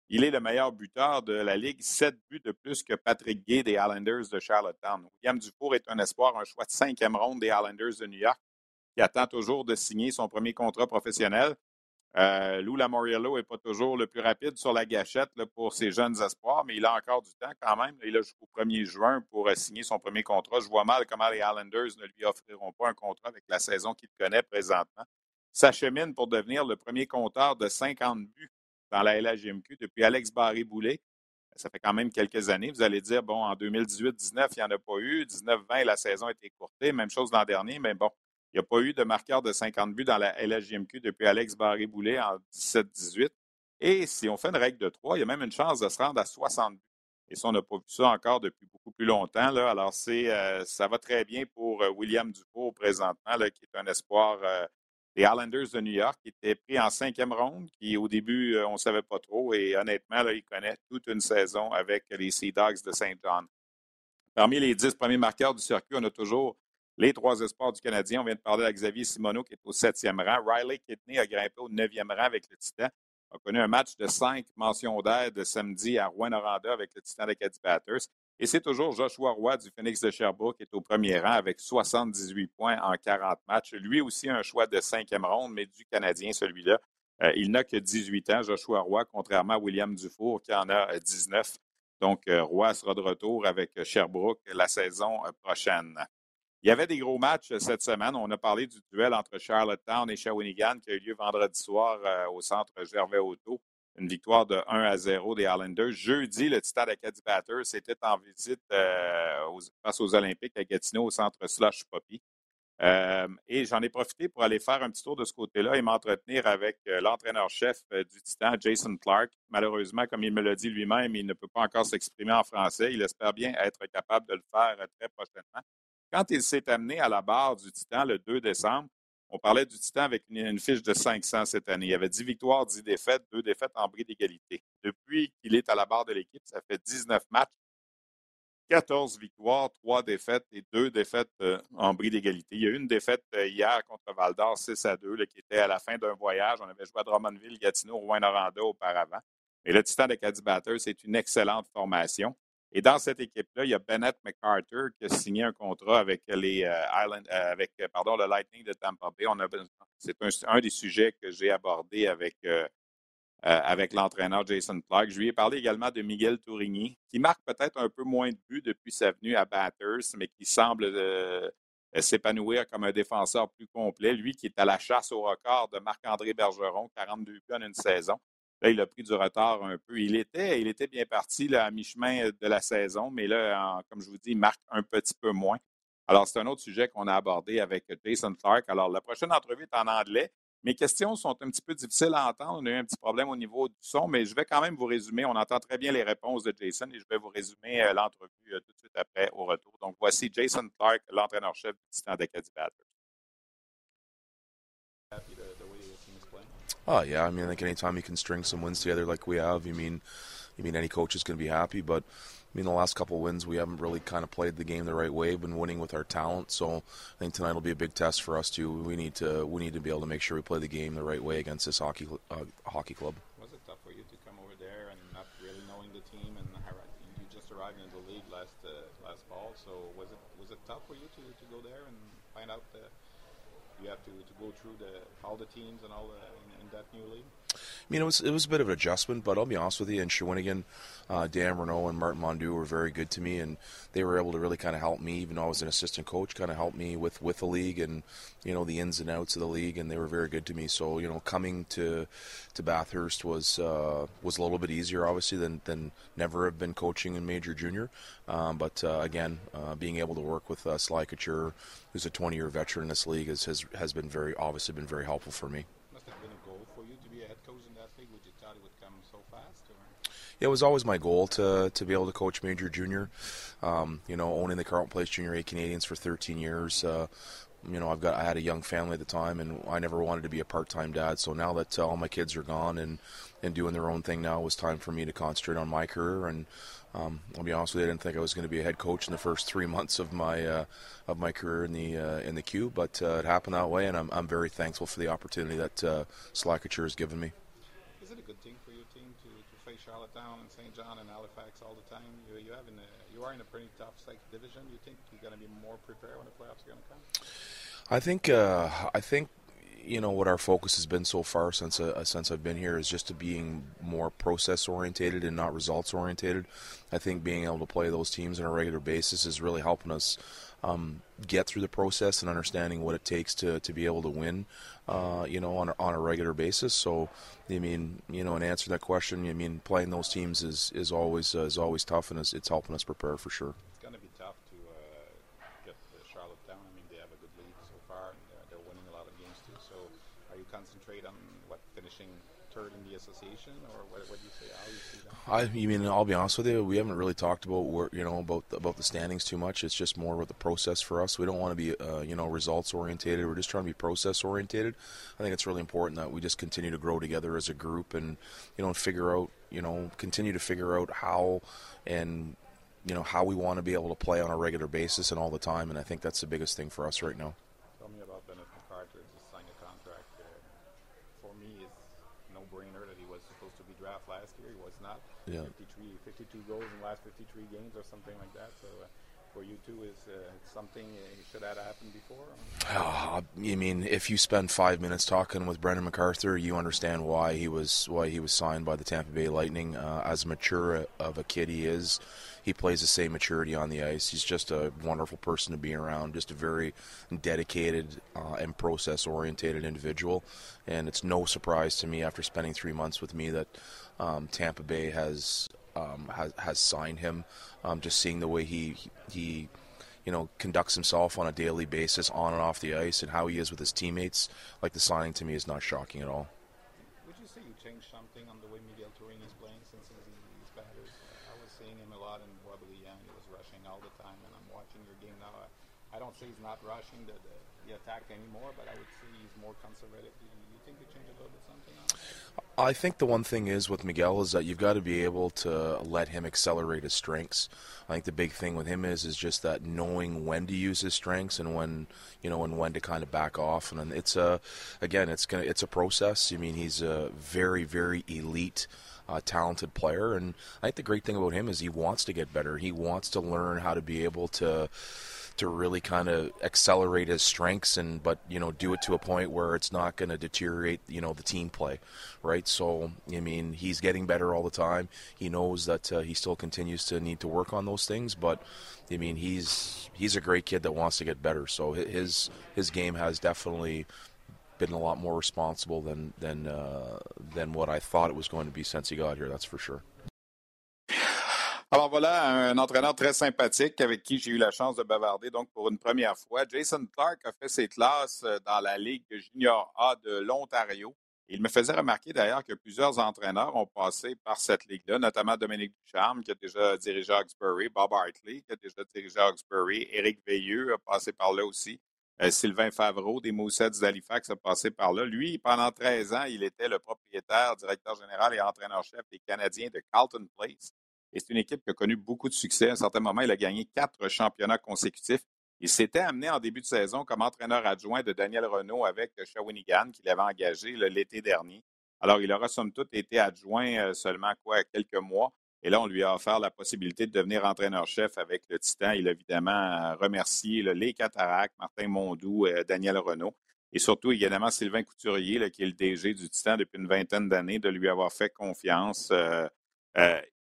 Il est le meilleur buteur de la Ligue, 7 buts de plus que Patrick Gay des Islanders de Charlottetown. William Dufour est un espoir, un choix de cinquième ronde des Islanders de New York, qui attend toujours de signer son premier contrat professionnel. Euh, Lou Lamoriello n'est pas toujours le plus rapide sur la gâchette pour ses jeunes espoirs, mais il a encore du temps quand même. Il a jusqu'au 1er juin pour euh, signer son premier contrat. Je vois mal comment les Islanders ne lui offriront pas un contrat avec la saison qu'il connaît présentement. S'achemine pour devenir le premier compteur de 50 buts dans la LHJMQ depuis Alex Barré-Boulet. Ça fait quand même quelques années. Vous allez dire, bon, en 2018-19, il n'y en a pas eu. 19-20, la saison a été courtée. Même chose l'an dernier, mais bon, il n'y a pas eu de marqueur de 50 buts dans la LHJMQ depuis Alex Barré-Boulet en 17-18. Et si on fait une règle de 3, il y a même une chance de se rendre à 60 buts. Et ça, on n'a pas vu ça encore depuis beaucoup plus longtemps. Là. Alors, c'est, euh, ça va très bien pour euh, William Dufour présentement, qui est un espoir euh, des Islanders de New York, qui était pris en cinquième ronde, qui au début, on ne savait pas trop. Et honnêtement, il connaît toute une saison avec les Sea Dogs de Saint John. Parmi les dix premiers marqueurs du circuit, on a toujours les trois espoirs du Canadien, on vient de parler à Xavier Simoneau qui est au septième rang. Riley Kidney a grimpé au neuvième rang avec le Titan. A connu un match de cinq mentions d'aide samedi à Rouen-Noranda avec le Titan Caddy Batters. Et c'est toujours Joshua Roy du Phoenix de Sherbrooke qui est au premier rang avec 78 points en 40 matchs. Lui aussi un choix de cinquième ronde, mais du Canadien, celui-là. Euh, il n'a que 18 ans, Joshua Roy, contrairement à William Dufour qui en a 19. Donc, euh, Roy sera de retour avec Sherbrooke la saison euh, prochaine. Il y avait des gros matchs euh, cette semaine. On a parlé du duel entre Charlottetown et Shawinigan qui a eu lieu vendredi soir euh, au centre Gervais Auto. Une victoire de 1 à 0 des Islanders. Jeudi, le Titan Acadie Batters était en visite euh, face aux Olympiques à Gatineau au centre Slush Poppy. et j'en ai profité pour aller faire un petit tour de ce côté-là et m'entretenir avec l'entraîneur-chef du Titan, Jason Clark. Malheureusement, comme il me l'a dit lui-même, il ne peut pas encore s'exprimer en français. Il espère bien être capable de le faire très prochainement. Quand il s'est amené à la barre du Titan le 2 décembre, on parlait du Titan avec une, fiche de 500 cette année. Il y avait 10 victoires, 10 défaites, 2 défaites en bris d'égalité. Depuis qu'il est à la barre de l'équipe, ça fait 19 matchs, 14 victoires, 3 défaites et 2 défaites euh, en bris d'égalité. Il y a eu une défaite euh, hier contre Val d'Or, 6 à 2, qui était à la fin d'un voyage. On avait joué à Drummondville, Gatineau, Rouen-Noranda auparavant. Mais le Titan de Caddy Batters, c'est une excellente formation. Et dans cette équipe-là, il y a Bennett McCarter qui a signé un contrat avec les euh, Island, euh, avec euh, pardon, le Lightning de Tampa Bay. c'est un, des sujets que j'ai abordé avec, avec l'entraîneur Jason Clark. Je lui ai parlé également de Miguel Tourigny, qui marque peut-être un peu moins de buts depuis sa venue à Batters, mais qui semble s'épanouir comme un défenseur plus complet. Lui qui est à la chasse au record de Marc-André Bergeron, 42 buts en une saison. Là, il a pris du retard un peu. Il était, il était bien parti à mi-chemin de la saison, mais là, comme je vous dis, il marque un petit peu moins. Alors, c'est un autre sujet qu'on a abordé avec Jason Clark. Alors, la prochaine entrevue est en anglais. Mes questions sont un petit peu difficiles à entendre. On a eu un petit problème au niveau du son, mais je vais quand même vous résumer. On entend très bien les réponses de Jason et je vais vous résumer euh, l'entrevue euh, tout de suite après au retour. Donc, voici Jason Clark, l'entraîneur-chef du Titan d'Acadie Batters. Oh yeah, I mean, like anytime you can string some wins together like we have, you mean, you mean any coach is going to be happy. But I mean, the last couple of wins, we haven't really kind of played the game the right way. Been winning with our talent, so I think tonight will be a big test for us too. We need to we need to be able to make sure we play the game the right way against this hockey uh, hockey club. Was it tough for you to come over there and not really knowing the team and you just arrived in the league last uh, last fall? So was it was it tough for you to, to go there and find out that you have to, to go through the all the teams and all the, in, in that new league? Mean, it was it was a bit of an adjustment, but I'll be honest with you. In Shawinigan, uh, Dan Renault and Martin Mondu were very good to me, and they were able to really kind of help me, even though I was an assistant coach, kind of help me with with the league and you know the ins and outs of the league, and they were very good to me. So you know, coming to to Bathurst was uh, was a little bit easier, obviously, than than never have been coaching in major junior. Um, but uh, again, uh, being able to work with uh, Sly Couture, who's a 20 year veteran in this league, has, has has been very obviously been very helpful for me. It was always my goal to to be able to coach major junior. Um, you know, owning the Carlton Place Junior A Canadians for 13 years. Uh, you know, I've got I had a young family at the time, and I never wanted to be a part-time dad. So now that uh, all my kids are gone and and doing their own thing now, it was time for me to concentrate on my career. And um, I'll be honest with you, I didn't think I was going to be a head coach in the first three months of my uh, of my career in the uh, in the queue, but uh, it happened that way, and I'm I'm very thankful for the opportunity that uh, has given me. Charlottetown in St. John and Halifax all the time. You, you a, you are in a pretty tough division. You think you're going to be more prepared when the playoffs are going to come? I think uh, I think you know what our focus has been so far since uh, since I've been here is just to being more process orientated and not results orientated. I think being able to play those teams on a regular basis is really helping us um, get through the process and understanding what it takes to, to be able to win, uh, you know, on a, on a regular basis. So, I mean, you know, in answer that question, I mean, playing those teams is is always uh, is always tough, and it's, it's helping us prepare for sure. It's going to be tough to uh, get Charlottetown. I mean, they have a good lead so far, and they're, they're winning a lot of games too. So, are you concentrating on what finishing in the association, or what, what do you say? I, you mean I'll be honest with you, we haven't really talked about where, you know about the, about the standings too much. It's just more about the process for us. We don't want to be uh, you know results orientated. We're just trying to be process orientated. I think it's really important that we just continue to grow together as a group and you know figure out you know continue to figure out how and you know how we want to be able to play on a regular basis and all the time. And I think that's the biggest thing for us right now. Yeah. 53, 52 goals in the last 53 games or something like that. So uh, for you too, is uh, something uh, should that happen before? Oh, you mean if you spend five minutes talking with Brendan MacArthur, you understand why he was why he was signed by the Tampa Bay Lightning. Uh, as mature of a kid he is, he plays the same maturity on the ice. He's just a wonderful person to be around. Just a very dedicated uh, and process orientated individual. And it's no surprise to me after spending three months with me that um, Tampa Bay has um, has has signed him. Um, just seeing the way he he you know conducts himself on a daily basis on and off the ice and how he is with his teammates, like the signing to me is not shocking at all. Would you say you changed something on the way Miguel Turing is playing since he's batters? I was seeing him a lot in Wobbly and he was rushing all the time, and I'm watching your game now. I, I don't say he's not rushing the, the, the attack anymore, but I would say he's more conservative. Do you think you changed a little bit something? I think the one thing is with Miguel is that you've got to be able to let him accelerate his strengths. I think the big thing with him is is just that knowing when to use his strengths and when you know and when to kind of back off. And it's a again, it's gonna it's a process. I mean, he's a very very elite. Uh, talented player, and I think the great thing about him is he wants to get better. He wants to learn how to be able to to really kind of accelerate his strengths and but you know do it to a point where it's not going to deteriorate you know the team play right so i mean he's getting better all the time he knows that uh, he still continues to need to work on those things but i mean he's he's a great kid that wants to get better so his his game has definitely been a lot more responsible than than uh, than what I thought it was going to be since he got here. That's for sure. Alors voilà, un entraîneur très sympathique avec qui j'ai eu la chance de bavarder donc pour une première fois. Jason Clark a fait ses classes euh, dans la Ligue junior A de l'Ontario. Il me faisait remarquer d'ailleurs que plusieurs entraîneurs ont passé par cette ligue-là, notamment Dominique Ducharme, qui a déjà dirigé Hawkesbury, Bob Hartley, qui a déjà dirigé Hawkesbury, Éric Veilleux a passé par là aussi, euh, Sylvain Favreau des Moussets d'Halifax a passé par là. Lui, pendant 13 ans, il était le propriétaire, directeur général et entraîneur-chef des Canadiens de Carlton Place. Et c'est une équipe qui a connu beaucoup de succès. À un certain moment, il a gagné quatre championnats consécutifs. Il s'était amené en début de saison comme entraîneur adjoint de Daniel Renault avec Shawinigan, qu'il avait engagé l'été dernier. Alors, il aura somme toute été adjoint euh, seulement quoi, quelques mois. Et là, on lui a offert la possibilité de devenir entraîneur-chef avec le Titan. Il a évidemment remercié les Cataractes, Martin Mondou, euh, Daniel Renault. Et surtout, également, Sylvain Couturier, qui est le DG du Titan depuis une vingtaine d'années, de lui avoir fait confiance. Euh,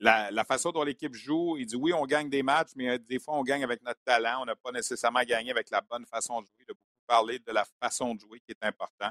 la, façon dont l'équipe joue, il dit oui, on gagne des matchs, mais euh, des fois, on gagne avec notre talent. On n'a pas nécessairement gagné avec la bonne façon de jouer. Il a beaucoup parlé de la façon de jouer qui est important.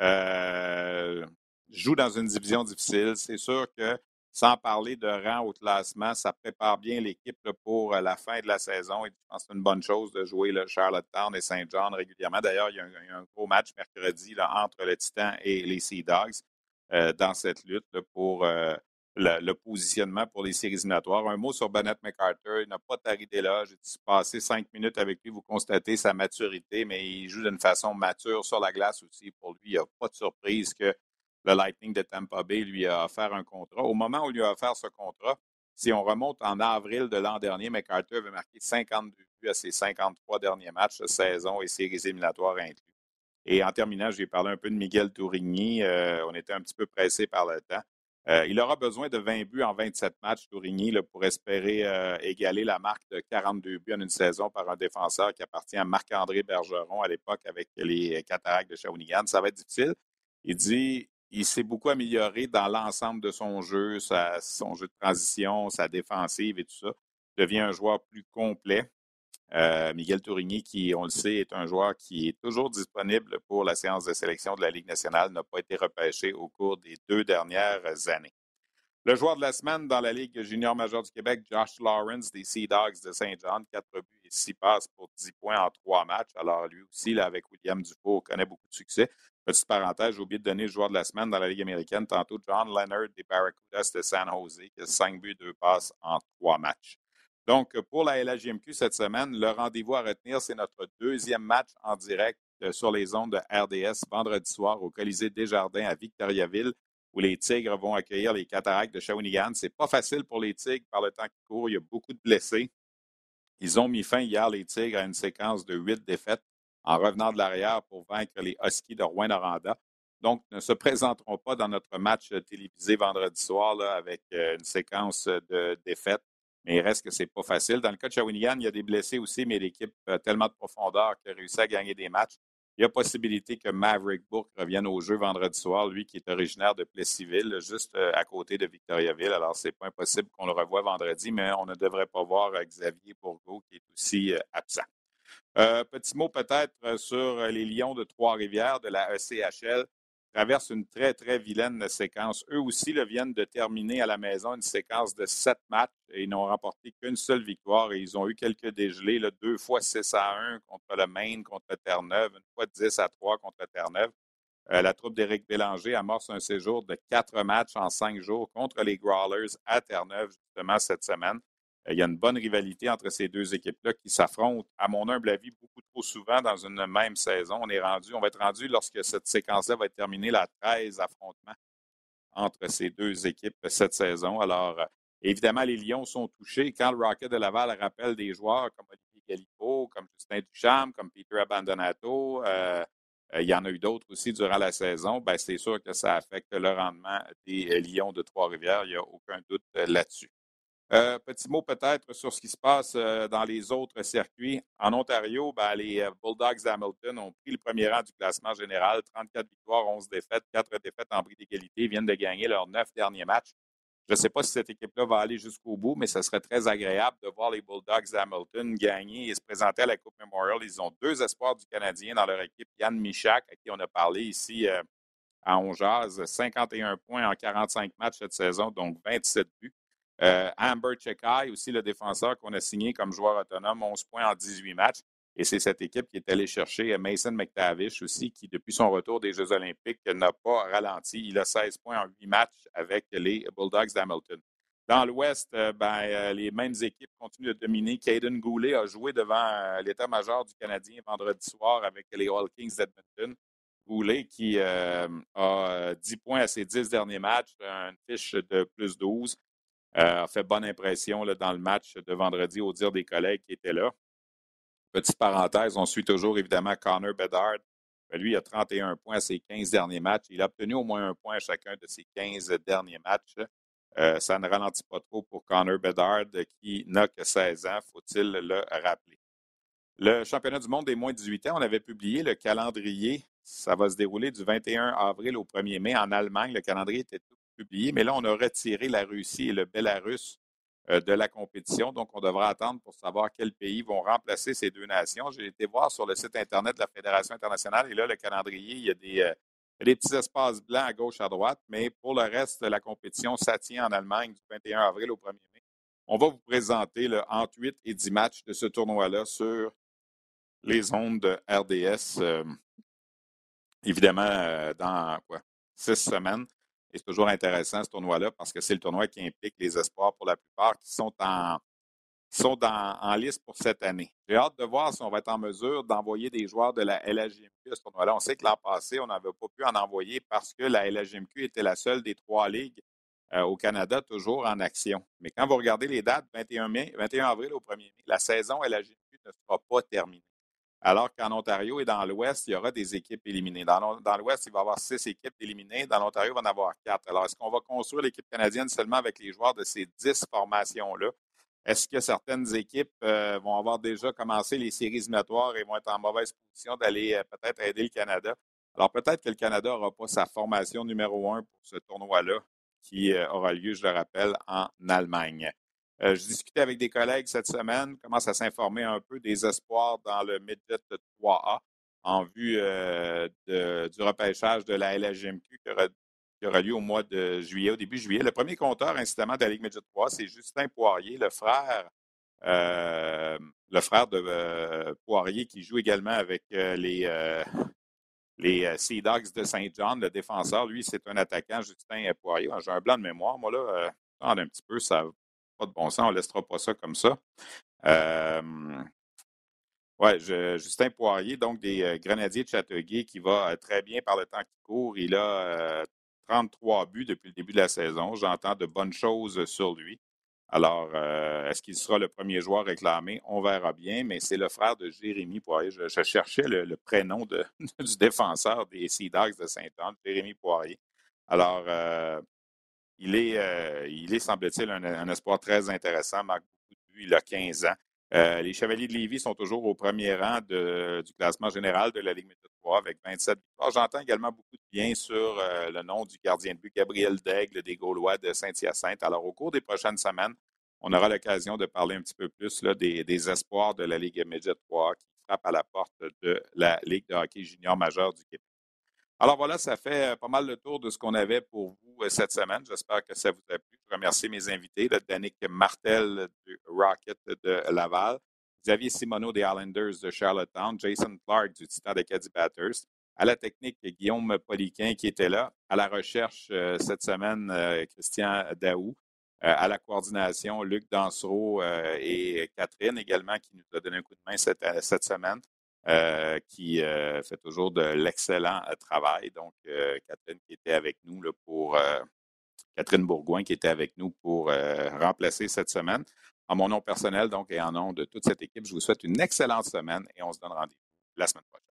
Euh, joue dans une division difficile. C'est sûr que sans parler de rang au classement, ça prépare bien l'équipe pour euh, la fin de la saison. Et je pense que c'est une bonne chose de jouer le Charlottetown et Saint John régulièrement. D'ailleurs, il y, a un, gros match mercredi entre le Titan et les Sea Dogs euh, dans cette lutte pour le, positionnement pour les séries éliminatoires. Un mot sur Bennett McArthur. Il n'a pas tari d'éloge. J'ai passé cinq minutes avec lui. Vous constatez sa maturité, mais il joue d'une façon mature sur la glace aussi. Pour lui, il n'y a pas de surprise que le Lightning de Tampa Bay lui a offert un contrat. Au moment où il lui a offert ce contrat, si on remonte en avril de l'an dernier, McArthur avait marqué 52 buts à ses 53 derniers matchs de saison et séries éliminatoires inclus. Et en terminant, je vais parler un peu de Miguel Tourigny. Euh, on était un petit peu pressé par le temps. Euh, il aura besoin de 20 buts en 27 matchs, Tourigny, pour espérer euh, égaler la marque de 42 buts en une saison par un défenseur qui appartient à Marc-André Bergeron à l'époque avec les Cataractes de Shawinigan. Ça va être difficile. Il dit il s'est beaucoup amélioré dans l'ensemble de son jeu, son jeu de transition, sa défensive et tout ça. Il devient un joueur plus complet. Euh, Miguel Tourigny, qui, on le sait, est un joueur qui est toujours disponible pour la séance de sélection de la Ligue nationale, n'a pas été repêché au cours des deux dernières années. Le joueur de la semaine dans la Ligue junior majeure du Québec, Josh Lawrence des Sea Dogs de Saint-Jean, quatre buts et six passes pour dix points en trois matchs. Alors lui aussi, avec William Dufour, connaît beaucoup de succès. Petite parenthèse, j'ai oublié de donner le joueur de la semaine dans la Ligue américaine tantôt, John Leonard des Barracudas de San Jose, qui a cinq buts, deux passes en trois matchs. Donc, pour la LHJMQ cette semaine, le rendez-vous à retenir, c'est notre deuxième match en direct euh, sur les ondes de RDS vendredi soir au Colisée Desjardins à Victoriaville, où les Tigres vont accueillir les Cataractes de Shawinigan. C'est pas facile pour les Tigres par le temps qui court. Il y a beaucoup de blessés. Ils ont mis fin hier, les Tigres, à une séquence de huit défaites en revenant de l'arrière pour vaincre les Huskies de Rouen-Noranda. Donc, ne se présenteront pas dans notre match télévisé vendredi soir avec euh, une séquence de défaites mais il reste que c'est pas facile. Dans le cas de Shawinigan, il y a des blessés aussi, mais l'équipe a tellement de profondeur qu'elle a réussi à gagner des matchs. Il y a possibilité que Maverick Bourque revienne au jeu vendredi soir, lui qui est originaire de Plessisville, juste euh, à côté de Victoriaville. Alors, c'est pas impossible qu'on le revoie vendredi, mais on ne devrait pas voir euh, Xavier Bourgo qui est aussi euh, absent. petit mot peut-être sur les Lions de Trois-Rivières de la ECHL traversent une très, très vilaine séquence. Eux aussi viennent de terminer à la maison une séquence de sept matchs et ils n'ont remporté qu'une seule victoire et ils ont eu quelques dégelés, deux fois 6 à 1 contre le Maine, contre Terre-Neuve, une fois 10 à 3 contre Terre-Neuve. Euh, la troupe d'Éric Bélanger amorce un séjour de quatre matchs en cinq jours contre les Growlers à Terre-Neuve, justement, cette semaine. Euh, il y a une bonne rivalité entre ces deux équipes-là qui s'affrontent, à mon humble avis, beaucoup souvent dans une même saison. On est rendu, on va être rendu lorsque cette séquence-là va être terminée, la 13 affrontements entre ces deux équipes cette saison. Alors, euh, évidemment, les Lions sont touchés. Quand le Rocket de Laval rappelle des joueurs comme Olivier Galipo, comme Justin Duchamp, comme Peter Abandonato, euh, il y en a eu d'autres aussi durant la saison, ben, c'est sûr que ça affecte le rendement des Lions de Trois-Rivières. Il n'y a aucun doute là-dessus. Euh, petit mot peut-être sur ce qui se passe euh, dans les autres circuits. En Ontario, ben, les euh, Bulldogs d'Hamilton ont pris le premier rang du classement général. 34 victoires, 11 défaites, 4 défaites en prix d'égalité. Viennent de gagner leurs neuf derniers matchs. Je ne sais pas si cette équipe-là va aller jusqu'au bout, mais ce serait très agréable de voir les Bulldogs d'Hamilton gagner et se présenter à la Coupe Memorial. Ils ont deux espoirs du Canadien dans leur équipe. Yann Michak, à qui on a parlé ici à Ongeaz, 51 points en 45 matchs cette saison, donc 27 buts. Euh, Amber Chekai, aussi le défenseur qu'on a signé comme joueur autonome, 11 points en 18 matchs. Et c'est cette équipe qui est allée chercher Mason McTavish aussi, qui, depuis son retour des Jeux olympiques, n'a pas ralenti. Il a 16 points en 8 matchs avec les Bulldogs d'Hamilton. Dans l'Ouest, euh, ben, euh, les mêmes équipes continuent de dominer. Caden Goulet a joué devant l'état-major du Canadien vendredi soir avec les All Kings d'Edmonton. Goulet qui a 10 points à ses 10 derniers matchs, une fiche de plus 12. Euh, a fait bonne impression là, dans le match de vendredi, au dire des collègues qui étaient là. Petite parenthèse, on suit toujours évidemment Connor Bedard. Euh, lui, il a 31 points à ses 15 derniers matchs. Il a obtenu au moins un point à chacun de ses 15 derniers matchs. Euh, ça ne ralentit pas trop pour Connor Bedard, qui n'a que 16 ans, faut-il le rappeler. Le championnat du monde des moins de 18 ans, on avait publié le calendrier. Ça va se dérouler du 21 avril au 1er mai en Allemagne. Le calendrier était tout mais là, on a retiré la Russie et le Bélarus euh, de la compétition. Donc, on devra attendre pour savoir quels pays vont remplacer ces deux nations. J'ai été voir sur le site Internet de la Fédération internationale et là, le calendrier, il y a des, euh, petits espaces blancs à gauche, à droite, mais pour le reste la compétition, ça tient en Allemagne du 21 avril au 1er mai. On va vous présenter le entre 8 et 10 matchs de ce tournoi-là sur les ondes de RDS, euh, évidemment, dans quoi? Six semaines. Et c'est toujours intéressant, ce tournoi-là, parce que c'est le tournoi qui implique les espoirs pour la plupart qui sont en, sont en liste pour cette année. J'ai hâte de voir si on va être en mesure d'envoyer des joueurs de la LHJMQ à ce tournoi-là. On sait que l'an passé, on n'avait pas pu en envoyer parce que la LHJMQ était la seule des trois ligues euh, au Canada toujours en action. Mais quand vous regardez les dates, 21, mai, 21 avril au 1er mai, la saison LHJMQ ne sera pas terminée alors qu'en Ontario et dans l'Ouest, il y aura des équipes éliminées. Dans, l'Ouest, il va y avoir six équipes éliminées. Dans l'Ontario, il va en avoir quatre. Alors, est-ce qu'on va construire l'équipe canadienne seulement avec les joueurs de ces dix formations-là? Est-ce que certaines équipes euh, vont avoir déjà commencé les séries éliminatoires et vont être en mauvaise position d'aller euh, peut-être aider le Canada? Alors, peut-être que le Canada n'aura pas sa formation numéro un pour ce tournoi-là qui euh, aura lieu, je le rappelle, en Allemagne. Euh, je discutais avec des collègues cette semaine, commence à s'informer un peu des espoirs dans le Midget 3A en vue euh, du repêchage de la LHGMQ qui aura, lieu au mois de juillet, au début juillet. Le premier compteur, incidemment, de la Ligue Midget 3, c'est Justin Poirier, le frère, euh, le frère de Poirier qui joue également avec les, les Sea Dogs de Saint John, le défenseur. Lui, c'est un attaquant, Justin Poirier. J'ai un blanc de mémoire, moi, là. un petit peu, ça pas de bon sens, on ne laissera pas ça comme ça. Justin Poirier, donc des euh, Grenadiers de Châteauguay, qui va euh, très bien par le temps qui court. Il a 33 euh, buts depuis le début de la saison. J'entends de bonnes choses sur lui. Alors, est-ce qu'il sera le premier joueur réclamé? On verra bien, mais c'est le frère de Jérémy Poirier. Je, cherchais le, prénom du défenseur des Sea Dogs de Saint-Anne, Jérémy Poirier. Alors, il est, euh, il est semble-t-il, un, espoir très intéressant, marque beaucoup de buts, il a 15 ans. Euh, les Chevaliers de Lévis sont toujours au premier rang du classement général de la Ligue Méthode 3 avec 27 victoires. J'entends également beaucoup de bien sur euh, le nom du gardien de but, Gabriel Daigle des Gaulois de Saint-Hyacinthe. Alors, au cours des prochaines semaines, on aura l'occasion de parler un petit peu plus des, espoirs de la Ligue Média 3 qui frappent à la porte de la Ligue de hockey junior majeur du Québec. Alors voilà, ça fait euh, pas mal le tour de ce qu'on avait pour vous euh, cette semaine. J'espère que ça vous a plu. Je remercie mes invités, le Danick Martel du Rocket de Laval, Xavier Simoneau des Islanders de Charlottetown, Jason Clark du Titan Caddy Batters, à la technique Guillaume Poliquin qui était là, à la recherche euh, cette semaine Christian Daou, à la coordination Luc Dansereau et Catherine également qui nous a donné un coup de main cette semaine. Euh, qui euh, fait toujours de l'excellent euh, travail. Donc, Catherine qui était avec nous là, pour Catherine Bourgoin qui était avec nous pour remplacer cette semaine. En mon nom personnel, donc, et en nom de toute cette équipe, je vous souhaite une excellente semaine et on se donne rendez-vous la semaine prochaine.